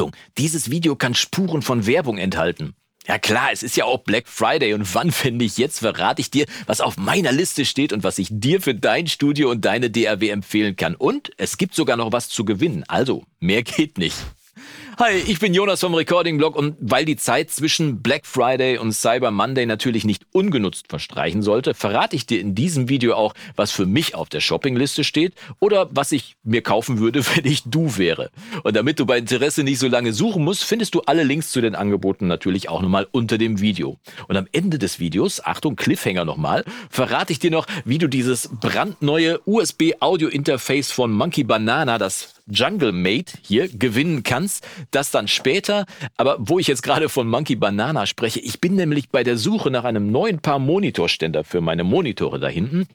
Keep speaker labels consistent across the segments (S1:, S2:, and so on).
S1: Achtung, dieses Video kann Spuren von Werbung enthalten. Ja klar, es ist ja auch Black Friday und wann finde ich jetzt, verrate ich dir, was auf meiner Liste steht und was ich dir für dein Studio und deine DAW empfehlen kann. Und es gibt sogar noch was zu gewinnen. Also, mehr geht nicht. Hi, ich bin Jonas vom Recording Blog und weil die Zeit zwischen Black Friday und Cyber Monday natürlich nicht ungenutzt verstreichen sollte, verrate ich dir in diesem Video auch, was für mich auf der Shoppingliste steht oder was ich mir kaufen würde, wenn ich du wäre. Und damit du bei Interesse nicht so lange suchen musst, findest du alle Links zu den Angeboten natürlich auch nochmal unter dem Video. Und am Ende des Videos, Achtung, Cliffhanger nochmal, verrate ich dir noch, wie du dieses brandneue USB Audio Interface von Monkey Banana, das Jungle Mate hier gewinnen kannst. Das dann später. Aber wo ich jetzt gerade von Monkey Banana spreche, ich bin nämlich bei der Suche nach einem neuen Paar Monitorständer für meine Monitore da hinten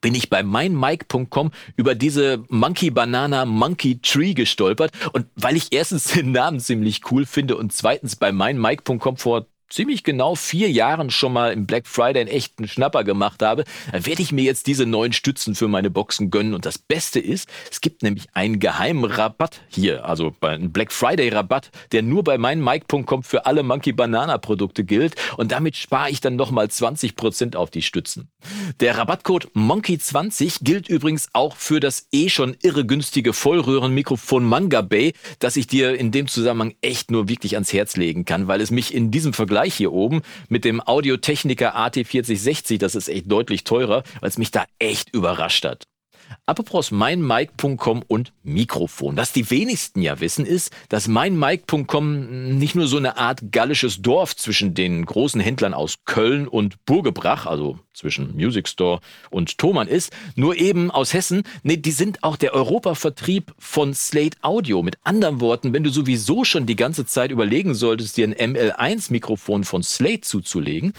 S1: bin ich bei meinmike.com über diese Monkey Banana Monkey Tree gestolpert und weil ich erstens den Namen ziemlich cool finde und zweitens bei meinmike.com vor ziemlich genau vier Jahren schon mal im Black Friday einen echten Schnapper gemacht habe, werde ich mir jetzt diese neuen Stützen für meine Boxen gönnen. Und das Beste ist, es gibt nämlich einen geheimen Rabatt hier, also einen Black Friday Rabatt, der nur bei meinmike.com für alle Monkey Banana Produkte gilt. Und damit spare ich dann nochmal 20 Prozent auf die Stützen. Der Rabattcode Monkey20 gilt übrigens auch für das eh schon irre günstige Vollröhrenmikrofon Manga Bay, das ich dir in dem Zusammenhang echt nur wirklich ans Herz legen kann, weil es mich in diesem Vergleich Vergleich hier oben mit dem Audio-Technica AT4060, das ist echt deutlich teurer, weil es mich da echt überrascht hat. Apropos meinmike.com und Mikrofon. Was die wenigsten ja wissen ist, dass meinmike.com nicht nur so eine Art gallisches Dorf zwischen den großen Händlern aus Köln und Burgebrach, also zwischen Music Store und Thomann ist, nur eben aus Hessen. Nee, die sind auch der Europavertrieb von Slate Audio. Mit anderen Worten, wenn du sowieso schon die ganze Zeit überlegen solltest, dir ein ML1-Mikrofon von Slate zuzulegen,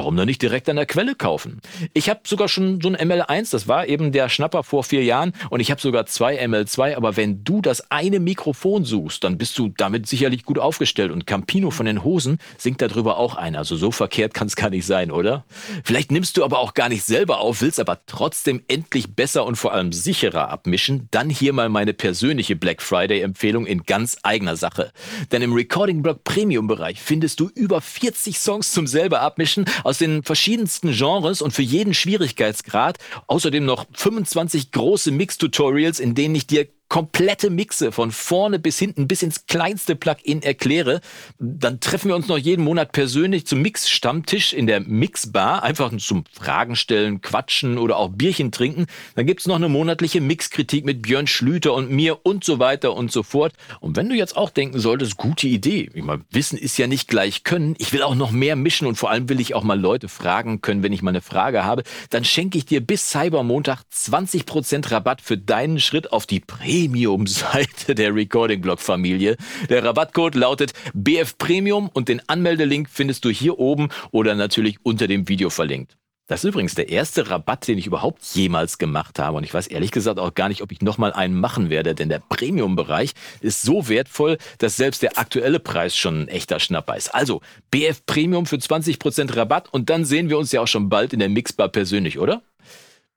S1: Warum dann nicht direkt an der Quelle kaufen? Ich habe sogar schon so ein ML1, das war eben der Schnapper vor vier Jahren und ich habe sogar zwei ML2, aber wenn du das eine Mikrofon suchst, dann bist du damit sicherlich gut aufgestellt und Campino von den Hosen singt darüber auch ein, also so verkehrt kann es gar nicht sein, oder? Vielleicht nimmst du aber auch gar nicht selber auf, willst aber trotzdem endlich besser und vor allem sicherer abmischen, dann hier mal meine persönliche Black Friday Empfehlung in ganz eigener Sache. Denn im Recording Blog Premium Bereich findest du über 40 Songs zum selber abmischen aus den verschiedensten Genres und für jeden Schwierigkeitsgrad. Außerdem noch 25 große Mix-Tutorials, in denen ich dir komplette Mixe von vorne bis hinten bis ins kleinste Plugin erkläre, dann treffen wir uns noch jeden Monat persönlich zum Mix-Stammtisch in der Mixbar, einfach zum Fragen stellen, quatschen oder auch Bierchen trinken. Dann gibt's noch eine monatliche Mixkritik mit Björn Schlüter und mir und so weiter und so fort. Und wenn du jetzt auch denken solltest, gute Idee, ich meine, Wissen ist ja nicht gleich können, ich will auch noch mehr mischen und vor allem will ich auch mal Leute fragen können, wenn ich mal eine Frage habe, dann schenke ich dir bis Cybermontag 20% Rabatt für deinen Schritt auf die Prä Premium-Seite der Recording Blog Familie. Der Rabattcode lautet BF Premium und den Anmeldelink findest du hier oben oder natürlich unter dem Video verlinkt. Das ist übrigens der erste Rabatt, den ich überhaupt jemals gemacht habe. Und ich weiß ehrlich gesagt auch gar nicht, ob ich nochmal einen machen werde, denn der Premium-Bereich ist so wertvoll, dass selbst der aktuelle Preis schon ein echter Schnapper ist. Also BF Premium für 20% Rabatt und dann sehen wir uns ja auch schon bald in der Mixbar persönlich, oder?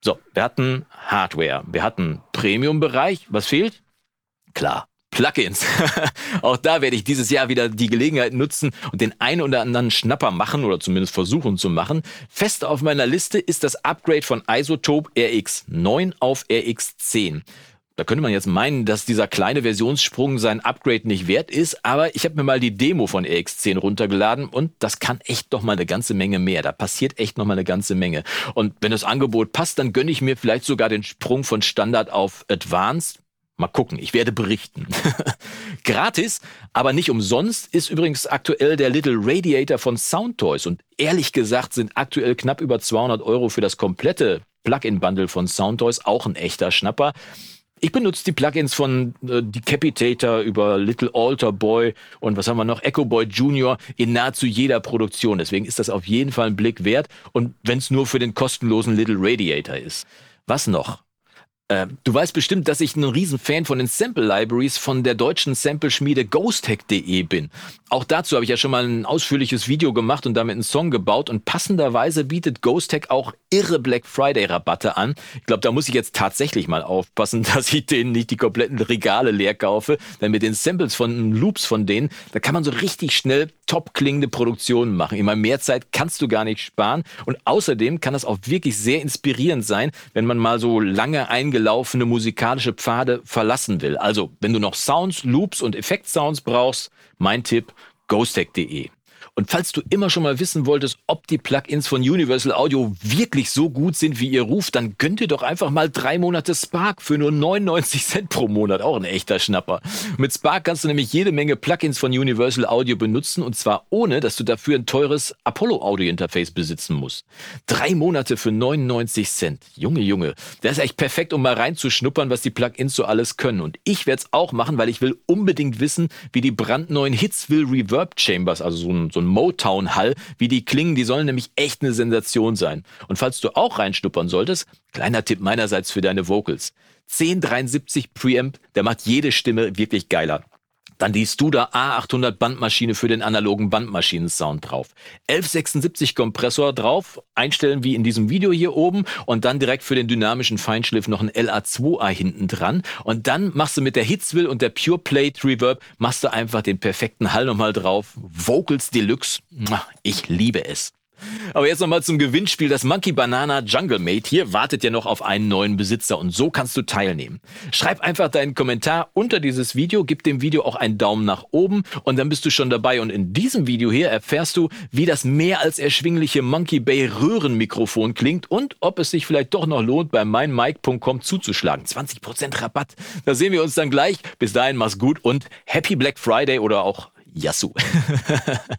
S1: So, wir hatten Hardware, wir hatten Premium-Bereich. Was fehlt? Klar, Plugins. Auch da werde ich dieses Jahr wieder die Gelegenheit nutzen und den einen oder anderen Schnapper machen oder zumindest versuchen zu machen. Fest auf meiner Liste ist das Upgrade von Isotope RX9 auf RX10. Da könnte man jetzt meinen, dass dieser kleine Versionssprung sein Upgrade nicht wert ist, aber ich habe mir mal die Demo von RX10 runtergeladen und das kann echt noch mal eine ganze Menge mehr. Da passiert echt noch mal eine ganze Menge. Und wenn das Angebot passt, dann gönne ich mir vielleicht sogar den Sprung von Standard auf Advanced. Mal gucken, ich werde berichten. Gratis, aber nicht umsonst ist übrigens aktuell der Little Radiator von Soundtoys und ehrlich gesagt sind aktuell knapp über 200 Euro für das komplette Plugin-Bundle von Soundtoys auch ein echter Schnapper. Ich benutze die Plugins von äh, Decapitator über Little Alter Boy und was haben wir noch? Echo Boy Junior in nahezu jeder Produktion. Deswegen ist das auf jeden Fall ein Blick wert. Und wenn es nur für den kostenlosen Little Radiator ist. Was noch? Äh, du weißt bestimmt, dass ich ein Riesenfan von den Sample Libraries von der deutschen Sample-Schmiede ghosttech.de bin. Auch dazu habe ich ja schon mal ein ausführliches Video gemacht und damit einen Song gebaut und passenderweise bietet Ghosttech auch irre Black Friday Rabatte an. Ich glaube, da muss ich jetzt tatsächlich mal aufpassen, dass ich denen nicht die kompletten Regale leer kaufe, denn mit den Samples von Loops von denen, da kann man so richtig schnell top klingende Produktionen machen. Immer mehr Zeit kannst du gar nicht sparen und außerdem kann das auch wirklich sehr inspirierend sein, wenn man mal so lange eingelaufene musikalische Pfade verlassen will. Also, wenn du noch Sounds, Loops und Effektsounds brauchst, mein Tipp, ghosttech.de. Und falls du immer schon mal wissen wolltest, ob die Plugins von Universal Audio wirklich so gut sind, wie ihr ruft, dann gönnt ihr doch einfach mal drei Monate Spark für nur 99 Cent pro Monat. Auch ein echter Schnapper. Mit Spark kannst du nämlich jede Menge Plugins von Universal Audio benutzen und zwar ohne, dass du dafür ein teures Apollo Audio Interface besitzen musst. Drei Monate für 99 Cent. Junge, Junge. Das ist echt perfekt, um mal reinzuschnuppern, was die Plugins so alles können. Und ich werde es auch machen, weil ich will unbedingt wissen, wie die brandneuen Hitsville Reverb Chambers, also so ein, so ein Motown-Hall, wie die klingen, die sollen nämlich echt eine Sensation sein. Und falls du auch reinschnuppern solltest, kleiner Tipp meinerseits für deine Vocals. 1073 Preamp, der macht jede Stimme wirklich geiler. Dann die Studer A800 Bandmaschine für den analogen Bandmaschinen-Sound drauf. 1176 Kompressor drauf, einstellen wie in diesem Video hier oben und dann direkt für den dynamischen Feinschliff noch ein LA2A hinten dran. Und dann machst du mit der Hitsville und der Pure Plate Reverb, machst du einfach den perfekten Hall nochmal drauf. Vocals Deluxe, ich liebe es. Aber jetzt nochmal zum Gewinnspiel. Das Monkey Banana Jungle Mate hier wartet ja noch auf einen neuen Besitzer und so kannst du teilnehmen. Schreib einfach deinen Kommentar unter dieses Video, gib dem Video auch einen Daumen nach oben und dann bist du schon dabei. Und in diesem Video hier erfährst du, wie das mehr als erschwingliche Monkey Bay Röhrenmikrofon klingt und ob es sich vielleicht doch noch lohnt, bei meinmike.com zuzuschlagen. 20% Rabatt. Da sehen wir uns dann gleich. Bis dahin, mach's gut und Happy Black Friday oder auch Yassou.